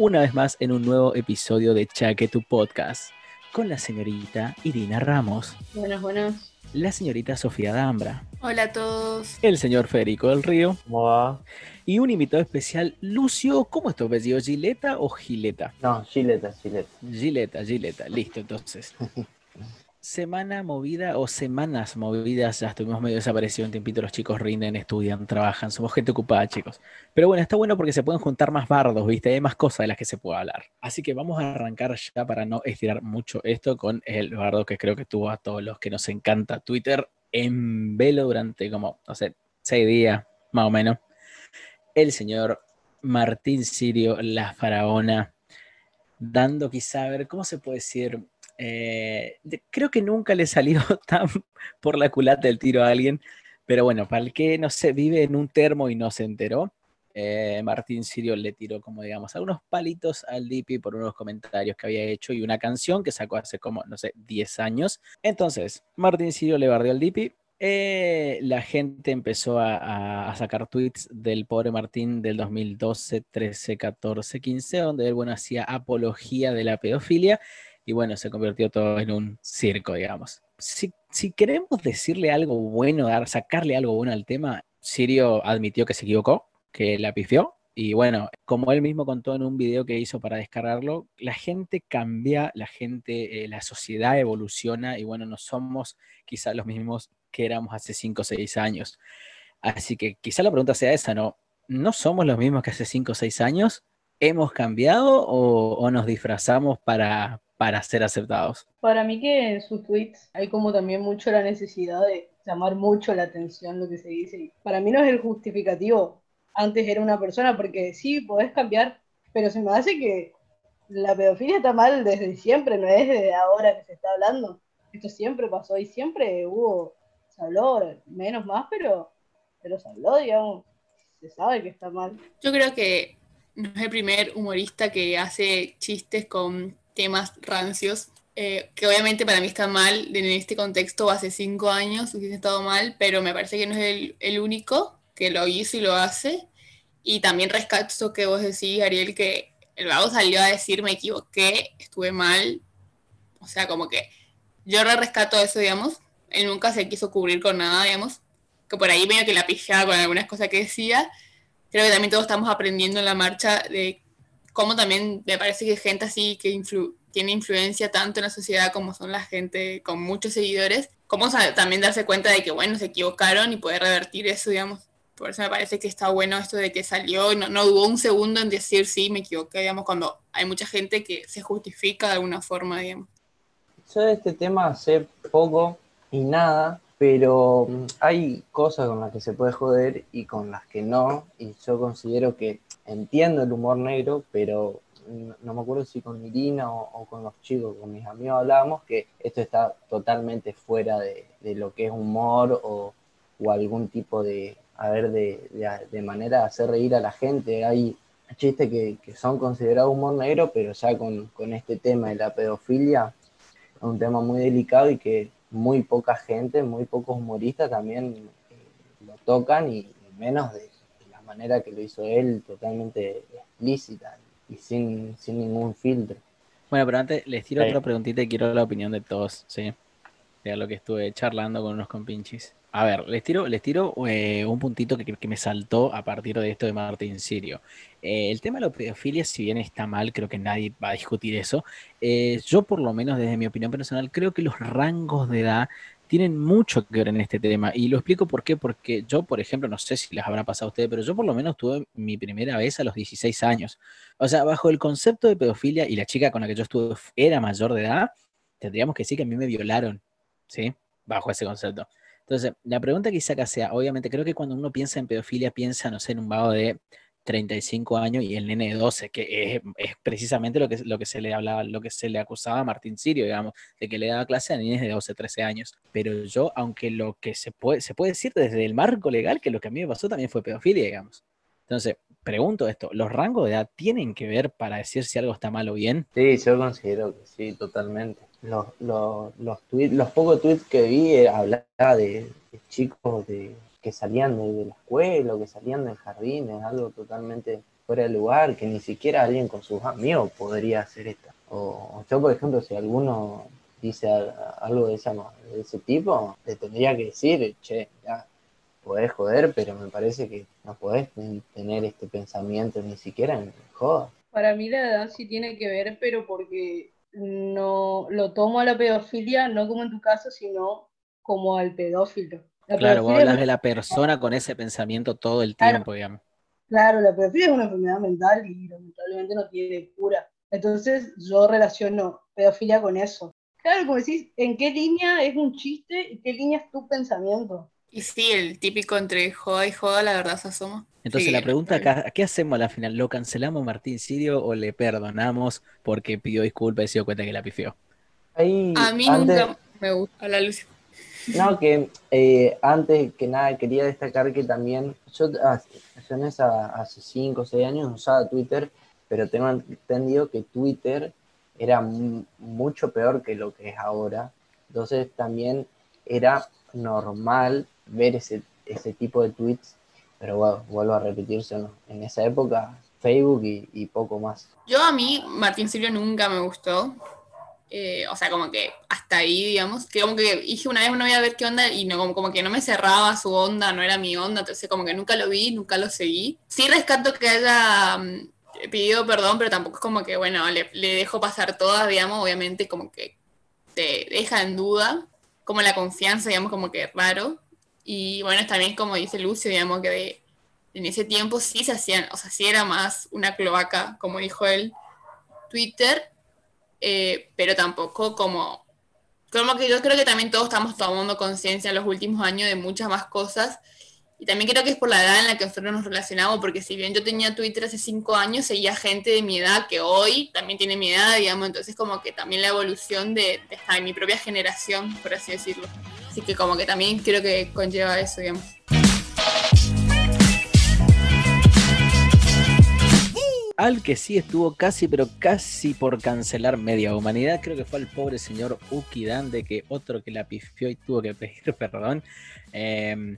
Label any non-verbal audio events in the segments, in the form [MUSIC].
una vez más en un nuevo episodio de Chaque tu Podcast, con la señorita Irina Ramos. Buenas, buenas. La señorita Sofía Dambra. Hola a todos. El señor Federico del Río. ¿Cómo va? Y un invitado especial, Lucio, ¿cómo es tu apellido? ¿Gileta o Gileta? No, Gileta, Gileta. Gileta, Gileta, listo entonces. [LAUGHS] semana movida o semanas movidas, ya estuvimos medio desaparecidos un tiempito, los chicos rinden, estudian, trabajan, somos gente ocupada, chicos. Pero bueno, está bueno porque se pueden juntar más bardos, ¿viste? Hay más cosas de las que se puede hablar. Así que vamos a arrancar ya para no estirar mucho esto con el bardo que creo que tuvo a todos los que nos encanta Twitter en velo durante como, no sé, seis días, más o menos. El señor Martín Sirio, la faraona, dando quizá, a ver, ¿cómo se puede decir? Eh, creo que nunca le salió [LAUGHS] tan por la culata del tiro a alguien, pero bueno, para el que no sé, vive en un termo y no se enteró, eh, Martín Sirio le tiró, como digamos, algunos palitos al Dipi por unos comentarios que había hecho y una canción que sacó hace como, no sé, 10 años. Entonces, Martín Sirio le bardeó al Dipi. Eh, la gente empezó a, a, sacar tweets del pobre Martín del 2012, 13, 14, 15, donde él, bueno, hacía apología de la pedofilia y bueno, se convirtió todo en un circo, digamos. Si, si queremos decirle algo bueno, dar, sacarle algo bueno al tema, Sirio admitió que se equivocó, que la pifió. Y bueno, como él mismo contó en un video que hizo para descargarlo, la gente cambia, la gente, eh, la sociedad evoluciona y bueno, no somos quizás los mismos que éramos hace 5 o 6 años. Así que quizá la pregunta sea esa, ¿no? ¿No somos los mismos que hace 5 o 6 años? ¿Hemos cambiado o, o nos disfrazamos para, para ser aceptados. Para mí que en sus tweets hay como también mucho la necesidad de llamar mucho la atención lo que se dice. Para mí no es el justificativo. Antes era una persona porque sí, podés cambiar, pero se me hace que la pedofilia está mal desde siempre, no es desde ahora que se está hablando. Esto siempre pasó y siempre hubo, se habló, menos más, pero, pero se habló, digamos. Se sabe que está mal. Yo creo que no es el primer humorista que hace chistes con temas rancios, eh, que obviamente para mí está mal en este contexto hace cinco años hubiese estado mal, pero me parece que no es el, único que lo hizo y lo hace. Y también rescato que vos decís, Ariel, que el vago salió a decir me equivoqué, estuve mal. O sea, como que yo re rescato eso, digamos. Él nunca se quiso cubrir con nada, digamos. Que por ahí medio que la pijaba con algunas cosas que decía. Creo que también todos estamos aprendiendo en la marcha de como también me parece que gente así que tiene influencia tanto en la sociedad como son la gente con muchos seguidores, como también darse cuenta de que, bueno, se equivocaron y poder revertir eso, digamos. Por eso me parece que está bueno esto de que salió, no, no dudó un segundo en decir sí, me equivoqué, digamos, cuando hay mucha gente que se justifica de alguna forma, digamos. Yo de este tema sé poco y nada, pero mm, hay cosas con las que se puede joder y con las que no, y yo considero que entiendo el humor negro, pero no, me acuerdo si con Irina o, con los chicos, con mis amigos hablábamos que esto está totalmente fuera de, lo que es humor o, algún tipo de, a ver, de, manera de hacer reír a la gente. Hay chistes que, son considerados humor negro, pero ya con, este tema de la pedofilia es un tema muy delicado y que muy poca gente, muy pocos humoristas también eh, lo tocan y menos de manera que lo hizo él, totalmente explícita y sin, sin ningún filtro. Bueno, pero antes les tiro otra preguntita y quiero la opinión de todos, ¿sí? De lo que estuve charlando con unos compinchis. A ver, les tiro, les tiro eh, un puntito que, me saltó a partir de esto de Martín Sirio. Eh, el tema de la pedofilia, si bien está mal, creo que nadie va a discutir eso. Eh, yo, por lo menos desde mi opinión personal, creo que los rangos de edad tienen mucho que ver en este tema. Y lo explico por qué, porque yo, por ejemplo, no sé si les habrá pasado a ustedes, pero yo por lo menos tuve mi primera vez a los 16 años. O sea, bajo el concepto de pedofilia y la chica con la que yo estuve era mayor de edad, tendríamos que decir que a mí me violaron, ¿sí? Bajo ese concepto. Entonces, la pregunta que acá sea, obviamente, creo que cuando uno piensa en pedofilia, piensa, no sé, en un vago de 35 años y el nene de 12, que es, es, precisamente lo que, lo que se le hablaba, lo que se le acusaba a Martín Sirio, digamos, de que le daba clase a niños de 12, 13 años. Pero yo, aunque lo que se puede, se puede decir desde el marco legal, que lo que a mí me pasó también fue pedofilia, digamos. Entonces, pregunto esto, ¿los rangos de edad tienen que ver para decir si algo está mal o bien? Sí, yo considero que sí, totalmente. Los, los, los, tweets, los pocos tweets que vi eh, hablaba de, chicos de que salían de, la escuela que salían del jardín, es algo totalmente fuera de lugar, que ni siquiera alguien con sus amigos podría hacer esto. O yo, por ejemplo, si alguno dice algo de, esa, ese tipo, le tendría que decir, che, ya, podés joder, pero me parece que no podés tener este pensamiento ni siquiera en joda. Para mí la edad sí tiene que ver, pero porque no lo tomo a la pedofilia no como en tu caso, sino como al pedófilo claro, vos hablas de la persona con ese pensamiento todo el tiempo, claro, digamos. Claro, la pedofilia es una enfermedad mental y lamentablemente no tiene cura. Entonces yo relaciono pedofilia con eso. Claro, como decís, ¿en qué línea es un chiste y qué línea es tu pensamiento? Y sí, el típico entre joda y joda, la verdad se asoma. Entonces Sí, la pregunta acá, ¿qué hacemos a la final? ¿Lo cancelamos a Martín Sirio o le perdonamos porque pidió disculpas y se dio cuenta que la pifió? Ahí, A mí antes- nunca me gusta la luz. No, que eh, antes que nada quería destacar que también yo, esa, hace 5 o 6 años usaba Twitter, pero tengo entendido que Twitter era mu- mucho peor que lo que es ahora. Entonces también era normal ver ese, ese tipo de tweets, pero bueno, vuelvo a repetirse, ¿no? en esa época Facebook y, poco más. Yo a mí, Martín Silvio nunca me gustó. Eh, o sea, como que hasta ahí, digamos, que como que dije una vez no voy a ver qué onda y no, como, que no me cerraba su onda, no era mi onda, entonces como que nunca lo vi, nunca lo seguí. Sí rescato que haya mm, pedido perdón, pero tampoco es como que, bueno, le, le dejo pasar todas, digamos, obviamente como que te deja en duda, como la confianza, digamos, como que raro. Y bueno, también como dice Lucio, digamos, que de- en ese tiempo sí se hacían, o sea, sí era más una cloaca, como dijo él, Twitter, eh, pero tampoco como, como que yo creo que también todos estamos tomando conciencia en los últimos años de muchas más cosas. Y también creo que es por la edad en la que nosotros nos relacionamos, porque si bien yo tenía Twitter hace cinco años, seguía gente de mi edad que hoy también tiene mi edad, digamos, entonces como que también la evolución de, de, de mi propia generación, por así decirlo. Así que como que también creo que conlleva eso, digamos. Al que sí estuvo casi, pero casi por cancelar media humanidad, creo que fue el pobre señor Uki Dande, que otro que la pifió y tuvo que pedir [LAUGHS] perdón. Eh,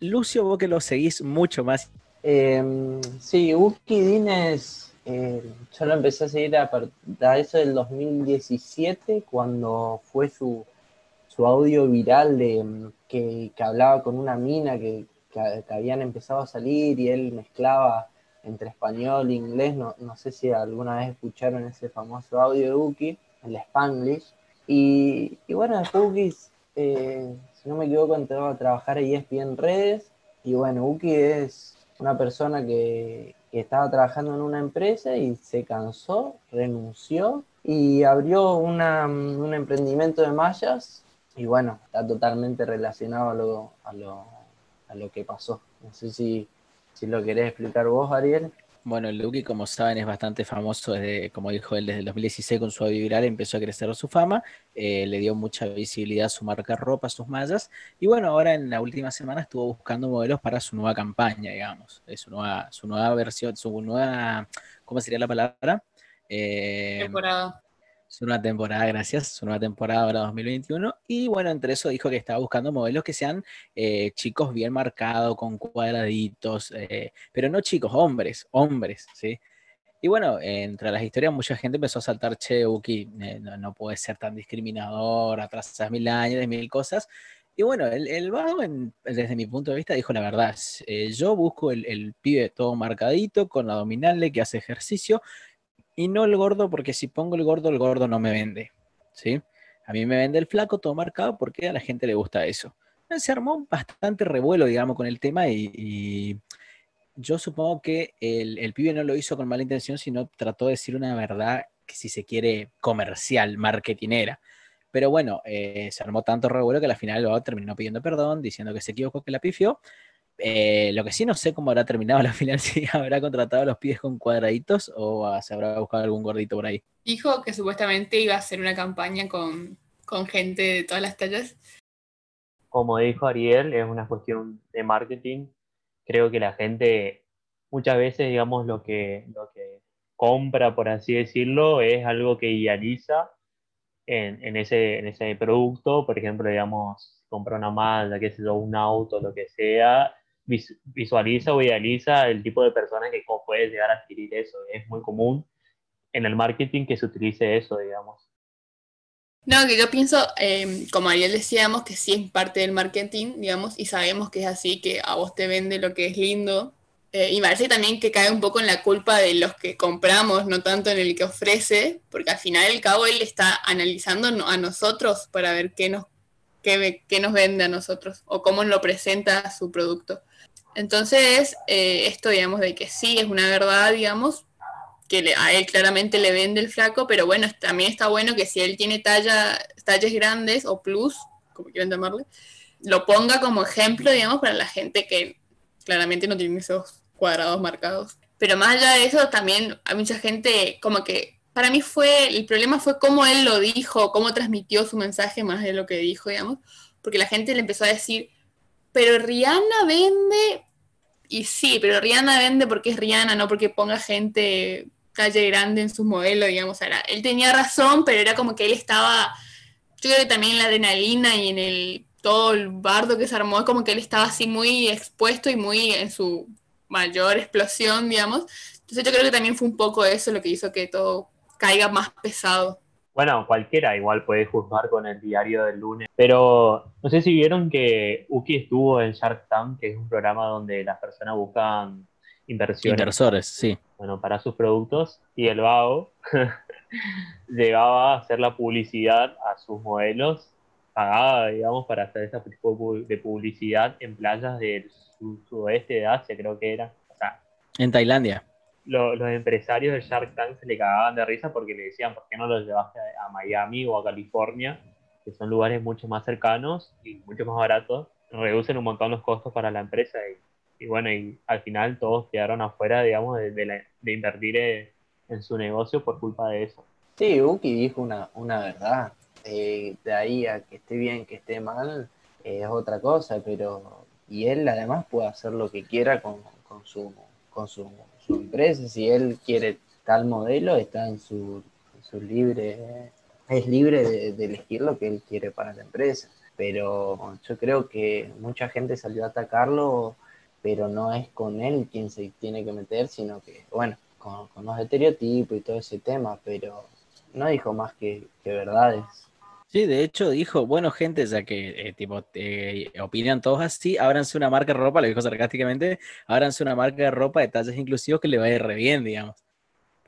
Lucio, vos que lo seguís mucho más. Eh, sí, Uki Dines, eh, yo lo empecé a seguir a, a eso del 2017, cuando fue su, su audio viral de mm, que, que hablaba con una mina que, que- habían empezado a salir y él mezclaba entre español e inglés. No, no sé si alguna vez escucharon ese famoso audio de Uki, el Spanglish. Y, y bueno, Uki, eh, si no me equivoco, entró a trabajar ahí en redes. Y bueno, Uki es una persona que, que estaba trabajando en una empresa y se cansó, renunció y abrió una, un emprendimiento de mallas y bueno, está totalmente relacionado a lo, a lo, a lo que pasó. No sé si, si lo querés explicar vos, Ariel. Bueno, el Uki, como saben, es bastante famoso desde, como dijo él, desde el 2016 con su audio viral empezó a crecer su fama, eh, le dio mucha visibilidad a su marca ropa, sus mallas, y bueno, ahora en la última semana estuvo buscando modelos para su nueva campaña, digamos, su nueva, su nueva versión, su nueva, ¿cómo sería la palabra? Eh, Temporada. Su nueva temporada, gracias, su nueva temporada ahora 2021. Y bueno, entre eso dijo que estaba buscando modelos que sean eh, chicos bien marcados, con cuadraditos, eh, pero no chicos, hombres, hombres, ¿sí? Y bueno, eh, entre las historias mucha gente empezó a saltar, che, Uki, eh, no, no puede ser tan discriminador, atrasas mil años, mil cosas. Y bueno, el, el vago, en- desde mi punto de vista, dijo la verdad. yo busco el, el pibe todo marcadito, con abdominales, que hace ejercicio, y no el gordo, porque si pongo el gordo, el gordo no me vende. ¿sí? A mí me vende el flaco todo marcado porque a la gente le gusta eso. Se armó bastante revuelo, digamos, con el tema y, yo supongo que el, el pibe no lo hizo con mala intención, sino trató de decir una verdad que si se quiere comercial, marketinera. Pero bueno, eh, se armó tanto revuelo que al final el terminó pidiendo perdón, diciendo que se equivocó, que la pifió. Eh, lo que sí no sé cómo habrá terminado la [LAUGHS] final, si habrá contratado a los pies con cuadraditos o se habrá buscado algún gordito por ahí. Dijo que supuestamente iba a hacer una campaña con, con gente de todas las tallas. Como dijo Ariel, es una cuestión de marketing. Creo que la gente muchas veces, digamos, lo que, lo que compra, por así decirlo, es algo que idealiza en, en, ese, en ese producto. Por ejemplo, digamos, compra una malla, qué sé yo, un auto, lo que sea, visualiza o idealiza el tipo de persona que puede llegar a adquirir eso. Es muy común en el marketing que se utilice eso, digamos. No, que yo pienso, eh, como Ariel decíamos, que sí es parte del marketing, digamos, y sabemos que es así, que a vos te vende lo que es lindo. Eh, y me parece también que cae un poco en la culpa de los que compramos, no tanto en el que ofrece, porque al final el cabo él está analizando a nosotros para ver qué nos, qué, qué nos vende a nosotros o cómo lo presenta su producto. Entonces, eh, esto, digamos, de que sí es una verdad, digamos, que a él claramente le vende el flaco, pero bueno, también está bueno que si él tiene talla, talles grandes o plus, como quieran llamarle, lo ponga como ejemplo, digamos, para la gente que claramente no tiene esos cuadrados marcados. Pero más allá de eso, también hay mucha gente como que, para mí fue, el problema fue cómo él lo dijo, cómo transmitió su mensaje más de lo que dijo, digamos, porque la gente le empezó a decir, pero Rihanna vende, y sí, pero Rihanna vende porque es Rihanna, no porque ponga gente talle grande en su modelo, digamos. Él tenía razón, pero era como que él estaba, yo creo que también en la adrenalina y en el todo el bardo que se armó, como que él estaba así muy expuesto y muy en su mayor explosión, digamos. Entonces yo creo que también fue un poco eso lo que hizo que todo caiga más pesado. Bueno, cualquiera igual puede juzgar con el diario del lunes, pero no sé si vieron que Uki estuvo en Shark Tank, que es un programa donde las personas buscan inversiones. Inversores, sí. Bueno, para sus productos. Y el vago [LAUGHS] llegaba a hacer la publicidad a sus modelos, pagaba, digamos, para hacer ese tipo de publicidad en playas del sudoeste de Asia, creo que era. O sea, en Tailandia. Los empresarios de Shark Tank se le cagaban de risa porque le decían, ¿por qué no los llevaste a Miami o a California? Que son lugares mucho más cercanos y mucho más baratos. Reducen un montón los costos para la empresa y bueno, y al final todos quedaron afuera, digamos, de, invertir eh, en su negocio por culpa de eso. Sí, Uki dijo una, una verdad. Eh, de ahí a que esté bien, que esté mal, es otra cosa, pero. Y él además puede hacer lo que quiera con, su, con su, empresa. Si él quiere tal modelo, está en su, su libre. Es libre de, de elegir lo que él quiere para la empresa. Pero yo creo que mucha gente salió a atacarlo pero no es con él quien se tiene que meter, sino que, bueno, con, los estereotipos y todo ese tema, pero no dijo más que, verdades. Sí, de hecho dijo, bueno, gente, ya que eh, tipo opinan todos así, ábranse una marca de ropa, lo dijo sarcásticamente, ábranse una marca de ropa de tallas inclusivos que le va a ir re bien, digamos.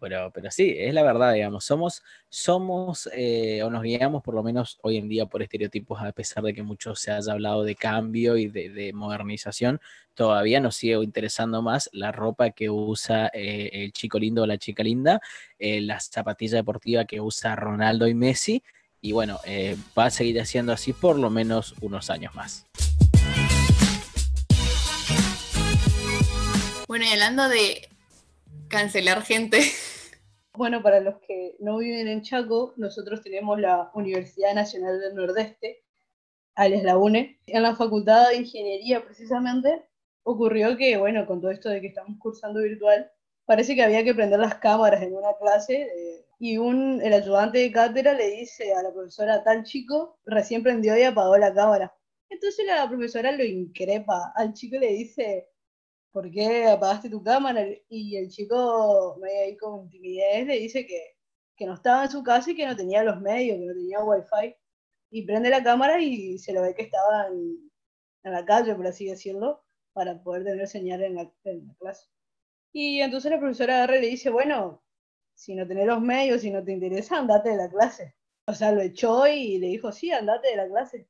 Pero, pero sí, es la verdad, digamos, somos, somos eh, o nos guiamos por lo menos hoy en día por estereotipos, a pesar de que mucho se haya hablado de cambio y de, modernización, todavía nos sigue interesando más la ropa que usa eh, el chico lindo o la chica linda, eh, la zapatilla deportiva que usa Ronaldo y Messi, y bueno, va a seguir haciendo así por lo menos unos años más. Bueno, y hablando de cancelar gente, [LAUGHS] Bueno, para los que no viven en Chaco, nosotros tenemos la Universidad Nacional del Nordeste, alias la UNE. En la Facultad de Ingeniería, precisamente, ocurrió que, bueno, con todo esto de que estamos cursando virtual, parece que había que prender las cámaras en una clase eh, y un, el ayudante de cátedra le dice a la profesora, tal chico recién prendió y apagó la cámara. Entonces la profesora lo increpa, al chico le dice, ¿por qué apagaste tu cámara? Y el chico, medio ahí con timidez, le dice que, que no estaba en su casa y que no tenía los medios, que no tenía wifi. Y prende la cámara y se lo ve que estaba en, la calle, por así decirlo, para poder tener señal en la, clase. Y entonces la profesora agarra y le dice, bueno, si no tenés los medios, si no te interesa, andate de la clase. O sea, lo echó y le dijo, sí, andate de la clase.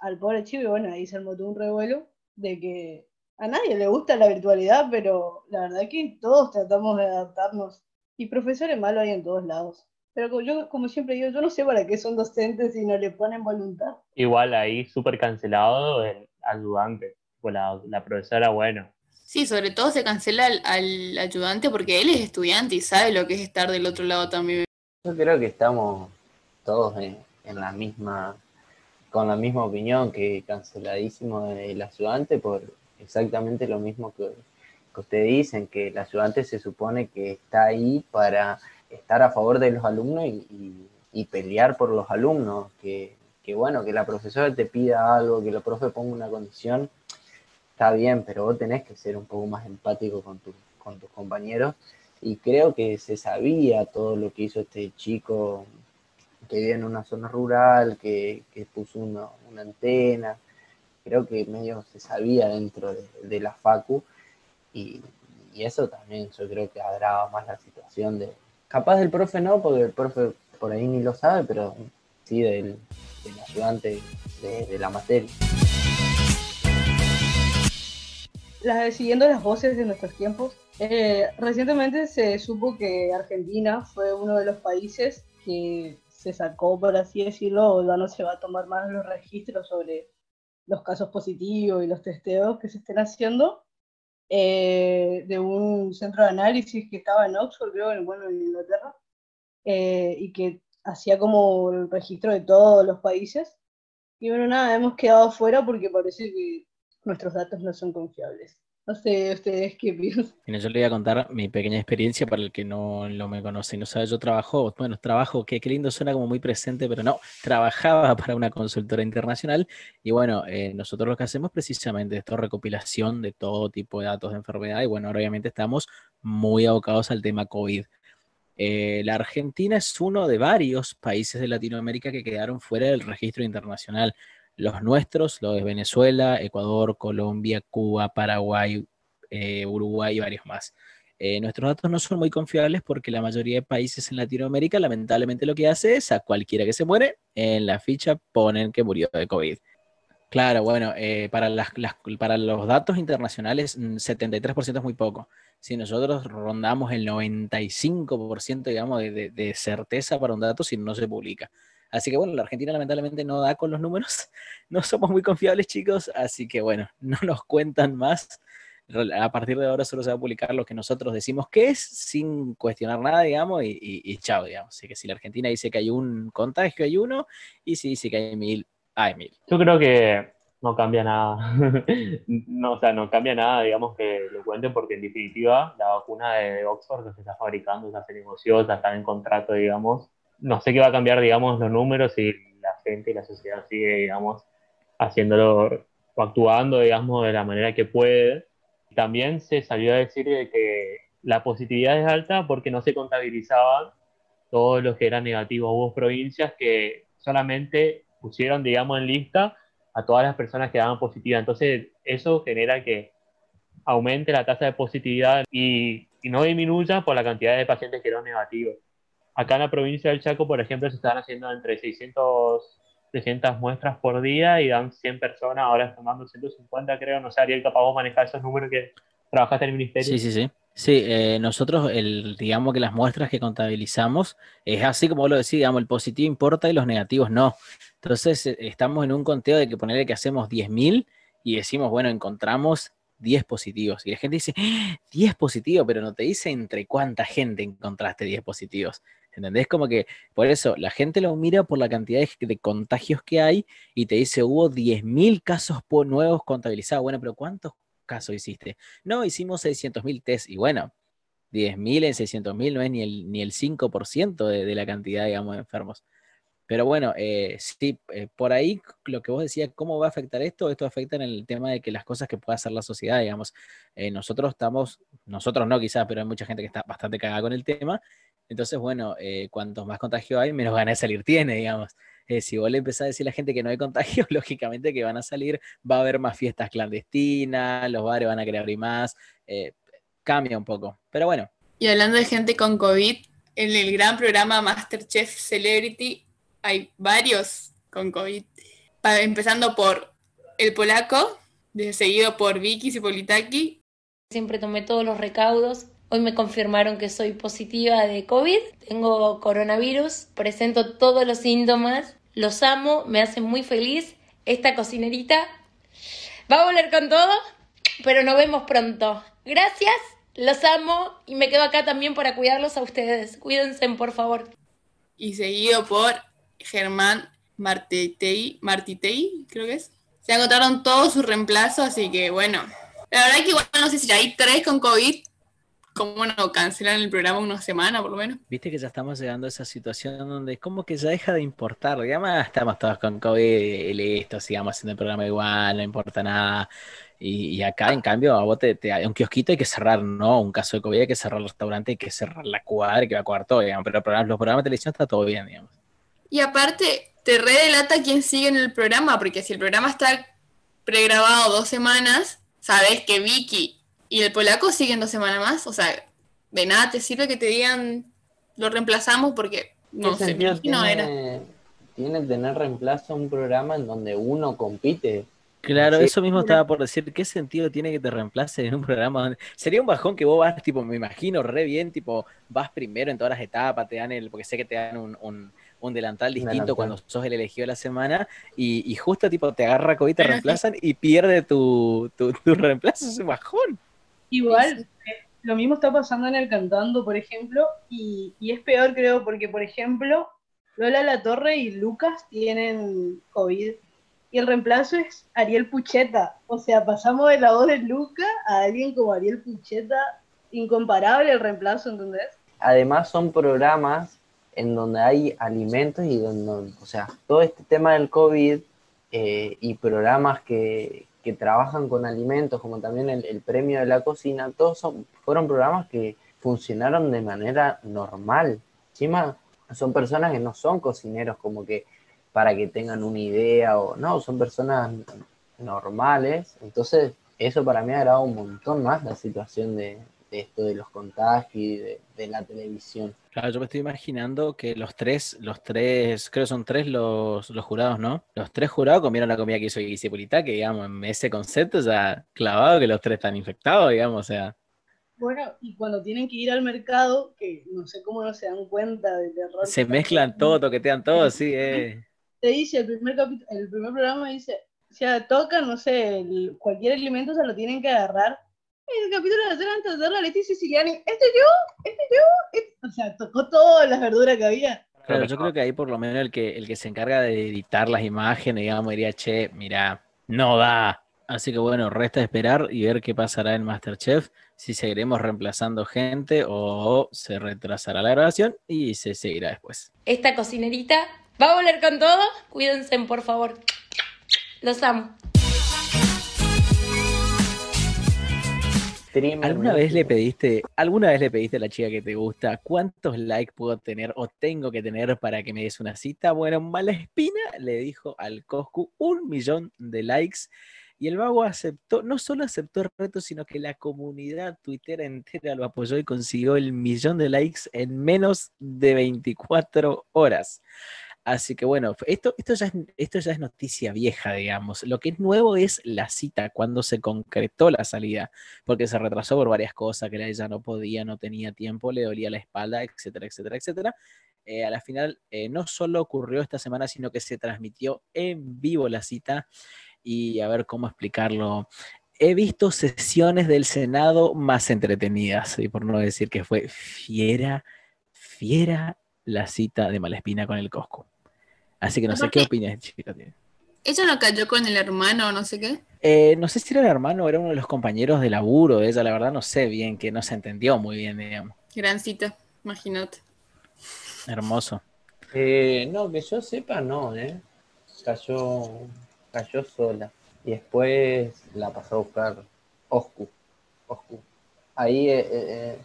Al pobre chico, y bueno, ahí se armó un revuelo de que a nadie le gusta la virtualidad, pero la verdad es que todos tratamos de adaptarnos. Y profesores malos hay en todos lados. Pero yo, como siempre digo, yo no sé para qué son docentes si no le ponen voluntad. Igual ahí súper cancelado el ayudante. La, la profesora, bueno, Sí, sobre todo se cancela al, ayudante porque él es estudiante y sabe lo que es estar del otro lado también. Yo creo que estamos todos en, la misma, con la misma opinión que canceladísimo el ayudante por exactamente lo mismo que, que ustedes dicen, que el ayudante se supone que está ahí para estar a favor de los alumnos y, pelear por los alumnos, que, que bueno, que la profesora te pida algo, que el profe ponga una condición, está bien, pero vos tenés que ser un poco más empático con, tu- con tus compañeros. Y creo que se sabía todo lo que hizo este chico que vive en una zona rural, que, que puso una, una antena. Creo que medio se sabía dentro de, la Facu. Y, y eso también yo creo que agrava más la situación de... Capaz del profe no, porque el profe por ahí ni lo sabe, pero sí del, del ayudante de la materia. La- siguiendo las voces de nuestros tiempos, eh, recientemente se supo que Argentina fue uno de los países que se sacó, por así decirlo, o ya no se va a tomar más los registros sobre los casos positivos y los testeos que se estén haciendo eh, de un centro de análisis que estaba en Oxford, creo, en, bueno, en Inglaterra, eh, y que hacía como el registro de todos los países. Y bueno, nada, hemos quedado fuera porque parece que nuestros datos no son confiables. No sé ustedes qué piensan. Yo le voy a contar mi pequeña experiencia para el que no lo me conoce y no sabe. Yo trabajo, bueno, trabajo, qué, qué lindo, suena como muy presente, pero no, trabajaba [LAUGHS] para una consultora internacional y bueno, eh, nosotros lo que hacemos precisamente es toda recopilación de todo tipo de datos de enfermedad y bueno, obviamente estamos muy abocados al tema COVID. Eh, la Argentina es uno de varios países de Latinoamérica que quedaron fuera del registro internacional. Los nuestros, los de Venezuela, Ecuador, Colombia, Cuba, Paraguay, eh, Uruguay y varios más. Eh, nuestros datos no son muy confiables porque la mayoría de países en Latinoamérica lamentablemente lo que hace es a cualquiera que se muere, en la ficha ponen que murió de COVID. Claro, bueno, eh, para, las, para los datos internacionales, mm, 73% es muy poco. Si nosotros rondamos el 95%, digamos, de- de certeza para un dato si no se publica. Así que bueno, la Argentina lamentablemente no da con los números, [LAUGHS] no somos muy confiables chicos, así que bueno, [LAUGHS] no nos cuentan más. A partir de ahora solo se va a publicar lo que nosotros decimos que es, sin cuestionar nada, digamos, y, y, y chao, digamos. Así que si la Argentina dice que hay un contagio, hay uno, y si dice que hay mil, hay mil. Yo creo que no cambia nada. [LAUGHS] no, o sea, no cambia nada, digamos, que lo cuenten, porque en definitiva la vacuna de Oxford que se está fabricando ya se negoció, ya está en contrato, digamos. No sé qué va a cambiar, digamos, los números si la gente y la sociedad sigue, digamos, haciéndolo o actuando, digamos, de la manera que puede. También se salió a decir de que la positividad es alta porque no se contabilizaban todos los que eran negativos. Hubo provincias que solamente pusieron, digamos, en lista a todas las personas que daban positiva. Entonces, eso genera que aumente la tasa de positividad y, y no disminuya por la cantidad de pacientes que eran negativos. Acá en la provincia del Chaco, por ejemplo, se están haciendo entre 600, 600 muestras por día y dan 100 personas, ahora están dando 150, creo. No sé, Ariel, capaz vos manejar esos números que trabajaste en el ministerio. Sí, sí, sí. Sí, eh, nosotros, el, digamos que las muestras que contabilizamos es así como lo decís, digamos, el positivo importa y los negativos no. Entonces, eh, estamos en un conteo de que ponerle que hacemos 10.000 y decimos, bueno, encontramos 10 positivos. Y la gente dice, "¡Ah! 10 positivos, pero no te dice entre cuánta gente encontraste 10 positivos. ¿Entendés? Como que por eso la gente lo mira por la cantidad de, de contagios que hay y te dice, hubo 10.000 casos nuevos contabilizados. Bueno, pero ¿cuántos casos hiciste? No, hicimos 600.000 test y bueno, 10.000 en 600.000 no es ni el, ni el 5% de, de la cantidad, digamos, de enfermos. Pero bueno, eh, sí, eh, por ahí lo que vos decías, ¿cómo va a afectar esto? Esto afecta en el tema de que las cosas que pueda hacer la sociedad, digamos, eh, nosotros estamos, nosotros no quizás, pero hay mucha gente que está bastante cagada con el tema. Entonces, bueno, eh, cuantos más contagio hay, menos ganas de salir tiene, digamos. Eh, si vos le empezás a decir a la gente que no hay contagio, [LAUGHS] lógicamente que van a salir, va a haber más fiestas clandestinas, los bares van a querer abrir más, eh, cambia un poco. Pero bueno, Y hablando de gente con COVID, en el gran programa Masterchef Celebrity hay varios con COVID. Pa- empezando por el polaco, seguido por Vicky Cipolitaki. Siempre tomé todos los recaudos. Hoy me confirmaron que soy positiva de COVID. Tengo coronavirus. Presento todos los síntomas. Los amo, me hacen muy feliz. Esta cocinerita Va a volver con todo, pero nos vemos pronto. Gracias, los amo y me quedo acá también para cuidarlos a ustedes. Cuídense, por favor. Y seguido por Germán Martitei, Martitei, creo que es. Se agotaron todos sus reemplazos, así que bueno. La verdad que igual no sé si hay tres con COVID, ¿cómo no cancelan el programa una semana por lo menos? Viste que ya estamos llegando a esa situación donde como que ya deja de importar, digamos, estamos todos con COVID y listo, sigamos haciendo el programa igual, no importa nada. Y, acá, en cambio, a vos te, te, un kiosquito hay que cerrar, ¿no? Un caso de COVID hay que cerrar el restaurante, hay que cerrar la cuadra, hay que evacuar todo, digamos. Pero los programas de televisión está todo bien, digamos. Y aparte, te redelata quién sigue en el programa, porque si el programa está pregrabado dos semanas, sabes que Vicky y el polaco siguen dos semanas más. O sea, de nada te sirve que te digan lo reemplazamos porque no sé, no era. Tiene que tener reemplazo un programa en donde uno compite Claro, eso mismo estaba por decir, ¿qué sentido tiene que te reemplace en un programa donde... Sería un bajón que vos vas, tipo, me imagino, re bien, tipo, vas primero en todas las etapas, te dan el, porque sé que te dan un, un, delantal distinto cuando sos el elegido de la semana, y, justo, tipo, te agarra COVID, te reemplazan y pierde tu, tu, [LAUGHS] reemplazo, es un bajón. Igual, eh, lo mismo está pasando en el cantando, por ejemplo, y, y es peor, creo, porque, por ejemplo, Lola La Torre y Lucas tienen COVID y el reemplazo es Ariel Pucheta. O sea, pasamos de la voz de Luca a alguien como Ariel Pucheta, incomparable el reemplazo, ¿entendés? Además son programas en donde hay alimentos y donde, o sea, todo este tema del COVID eh, y programas que, que, trabajan con alimentos, como también el, premio de la cocina, todos son, fueron programas que funcionaron de manera normal. Encima son personas que no son cocineros, como que para que tengan una idea o no, son personas normales. Entonces, eso para mí ha agravado un montón más la situación de, esto de los contagios y de, la televisión. Claro, yo me estoy imaginando que los tres, los tres, creo que son tres los, los jurados, ¿no? Los tres jurados comieron la comida que hizo Polita, que digamos, en ese concepto ya clavado que los tres están infectados, digamos, o sea. Bueno, y cuando tienen que ir al mercado, que no sé cómo no se dan cuenta del error. Se mezclan todo, toquetean todo, sí, [LAUGHS] eh te dice, el primer, el primer programa dice, o sea, tocan, no sé, cualquier alimento se lo tienen que agarrar. El capítulo de hacer antes de la Leticia Siciliani, este yo, este yo, este... o sea, tocó todas las verduras que había. Claro, yo creo que ahí por lo menos el que, el que se encarga de editar las imágenes, digamos, diría, che, mira, no da. Así que bueno, resta esperar y ver qué pasará en Masterchef, si seguiremos reemplazando gente o se retrasará la grabación y se seguirá después. Esta cocinerita Va a volver con todo. Cuídense, por favor. Los amo. ¿Alguna vez le pediste, alguna vez le pediste a la chica que te gusta cuántos likes puedo tener o tengo que tener para que me des una cita? Bueno, Malespina le dijo al Coscu un millón de likes y el vago aceptó, no solo aceptó el reto, sino que la comunidad Twitter entera lo apoyó y consiguió el millón de likes en menos de 24 horas. Así que bueno, esto, esto, ya es, esto ya es noticia vieja, digamos. Lo que es nuevo es la cita, cuando se concretó la salida, porque se retrasó por varias cosas, que ella no podía, no tenía tiempo, le dolía la espalda, etcétera, etcétera, etcétera. Eh, a la final eh, no solo ocurrió esta semana, sino que se transmitió en vivo la cita y a ver cómo explicarlo. He visto sesiones del Senado más entretenidas, y por no decir que fue fiera, fiera la cita de Malespina con el Cosco. Así que no sé qué opinas, chica. ¿Ella no cayó con el hermano o no sé qué? Eh, no sé si era el hermano o era uno de los compañeros de laburo de ella, la verdad no sé bien, que no se entendió muy bien, digamos. Gran cita, imagínate. Hermoso. Eh, no, que yo sepa, no, ¿eh? Cayó, cayó sola. Y después la pasó a buscar Oscu. Oscu. Ahí eh, eh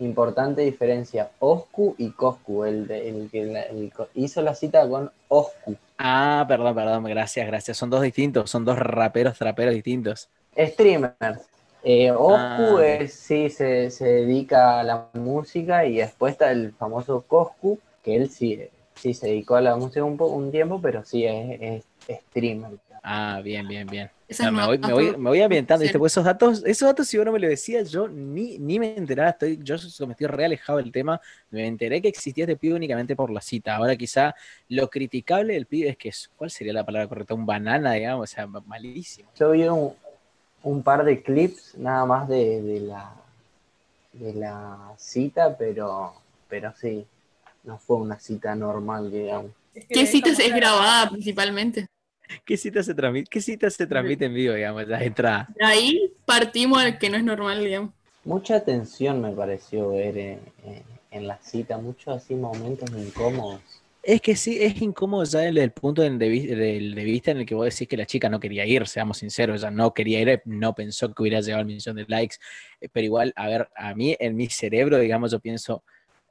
importante diferencia, Oscu y Coscu, el, el que hizo la cita con Oscu. Ah, perdón, perdón, gracias, gracias. Son dos distintos, son dos raperos, traperos distintos. Streamers. Eh, Oscu ah, sí se, dedica a la música y después está el famoso Coscu, que él sí, sí se dedicó a la música un, un tiempo, pero sí es streamer. Ah, bien, bien, bien. me, voy, me, voy, me, voy, ambientando, Pues esos datos, esos datos, si uno me lo decía, yo ni, ni me enteraba, estoy, yo me estoy re alejado del tema, me enteré que existía este pibe únicamente por la cita. Ahora quizá lo criticable del pibe es que, ¿cuál sería la palabra correcta? Un banana, digamos, o sea, malísimo. Yo vi un, un par de clips nada más de, de la de la cita, pero pero sí, no fue una cita normal, digamos. Es que ¿Qué esa es grabada principalmente? ¿Qué cita se transmite, qué cita se transmite en vivo, digamos, la entrada? De ahí partimos al que no es normal, digamos. Mucha tensión me pareció ver en, en- en la cita, muchos así momentos incómodos. Es que sí, es incómodo ya desde el punto de, de vista en el que vos decís que la chica no quería ir, seamos sinceros, ella no quería ir, no pensó que hubiera llegado al millón de likes, eh, pero igual, a ver, a mí en mi cerebro, digamos, yo pienso,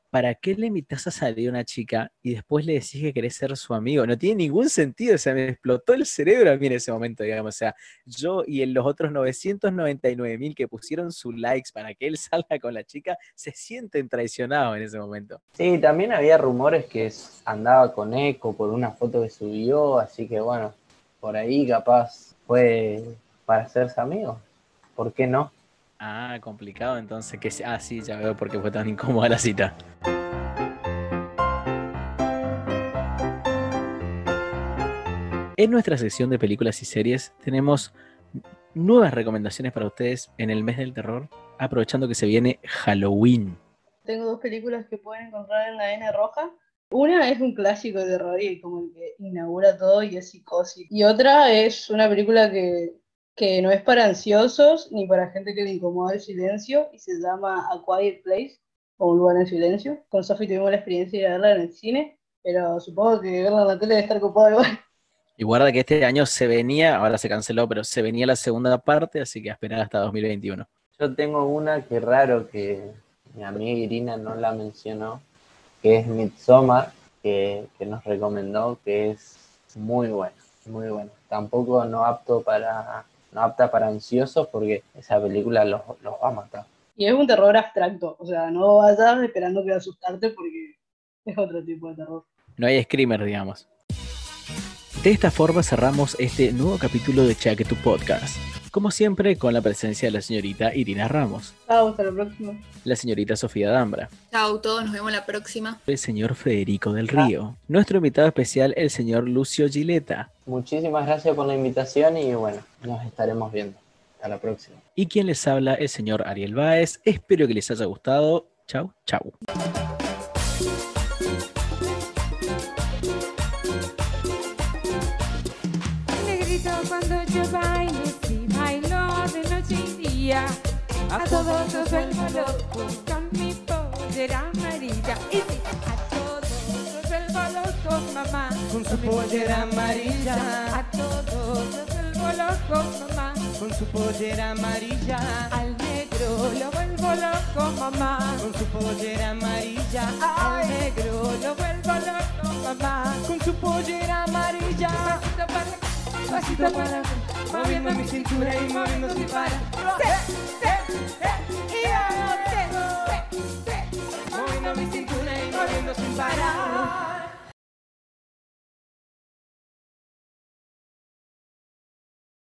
¿para qué le invitas a salir a una chica y después le decís que querés ser su amigo? No tiene ningún sentido, o sea, me explotó el cerebro a mí en ese momento, digamos, o sea, yo y en los otros 999 mil que pusieron sus likes para que él [LAUGHS] salga con la chica, se sienten traicionados en ese momento. Sí, también había rumores que andaba con Eco por una foto que subió, así que bueno, por ahí capaz fue para hacerse amigos. ¿Por qué no? Ah, complicado, entonces que ah, sí, ya veo por qué fue tan incómoda la cita. En nuestra sección de películas y series tenemos nuevas recomendaciones para ustedes en el mes del terror, aprovechando que se viene Halloween. Tengo dos películas que pueden encontrar en la N roja. Una es un clásico de terror y como el que inaugura todo y es psicosis. Y otra es una película que, que no es para ansiosos ni para gente que le incomoda el silencio y se llama A Quiet Place o Un lugar en silencio. Con Sophie tuvimos la experiencia de verla en el cine, pero supongo que verla en la tele debe estar copado igual. Y guarda que este año se venía, ahora se canceló, pero se venía la segunda parte, así que a esperar hasta 2021. Yo tengo una que raro que mi amiga Irina no la mencionó, que es Midsommar, que, que nos recomendó, que es muy buena, muy buena. Tampoco no apto para, no apta para ansiosos porque esa película los, los va a matar. Y es un terror abstracto, o sea, no vayas esperando que asustarte porque es otro tipo de terror. No hay screamer, digamos. De esta forma cerramos este nuevo capítulo de Chaque tu Podcast. Como siempre, con la presencia de la señorita Irina Ramos, Chao, hasta la próxima. la señorita Sofía Dambra, Chao, todos, nos vemos la próxima. el señor Federico del Río, nuestro invitado especial, el señor Lucio Gileta, Muchísimas gracias por la invitación y bueno, nos estaremos viendo. Hasta la próxima. y quien les habla, el señor Ariel Báez. Espero que les haya gustado. Chau, chau. A todos los vuelvo loco con mi pollera amarilla. Y sí, a todos los vuelvo loco, mamá, con su pollera amarilla, a todos los vuelvo loco, mamá, con su pollera amarilla, al negro lo vuelvo loco, mamá, con su pollera amarilla, al negro lo vuelvo loco, mamá. con su pollera amarilla, Pasito para pasito moviendo mi cintura y moviendo te, te. moviendo mi cintura y moviendo sin parar.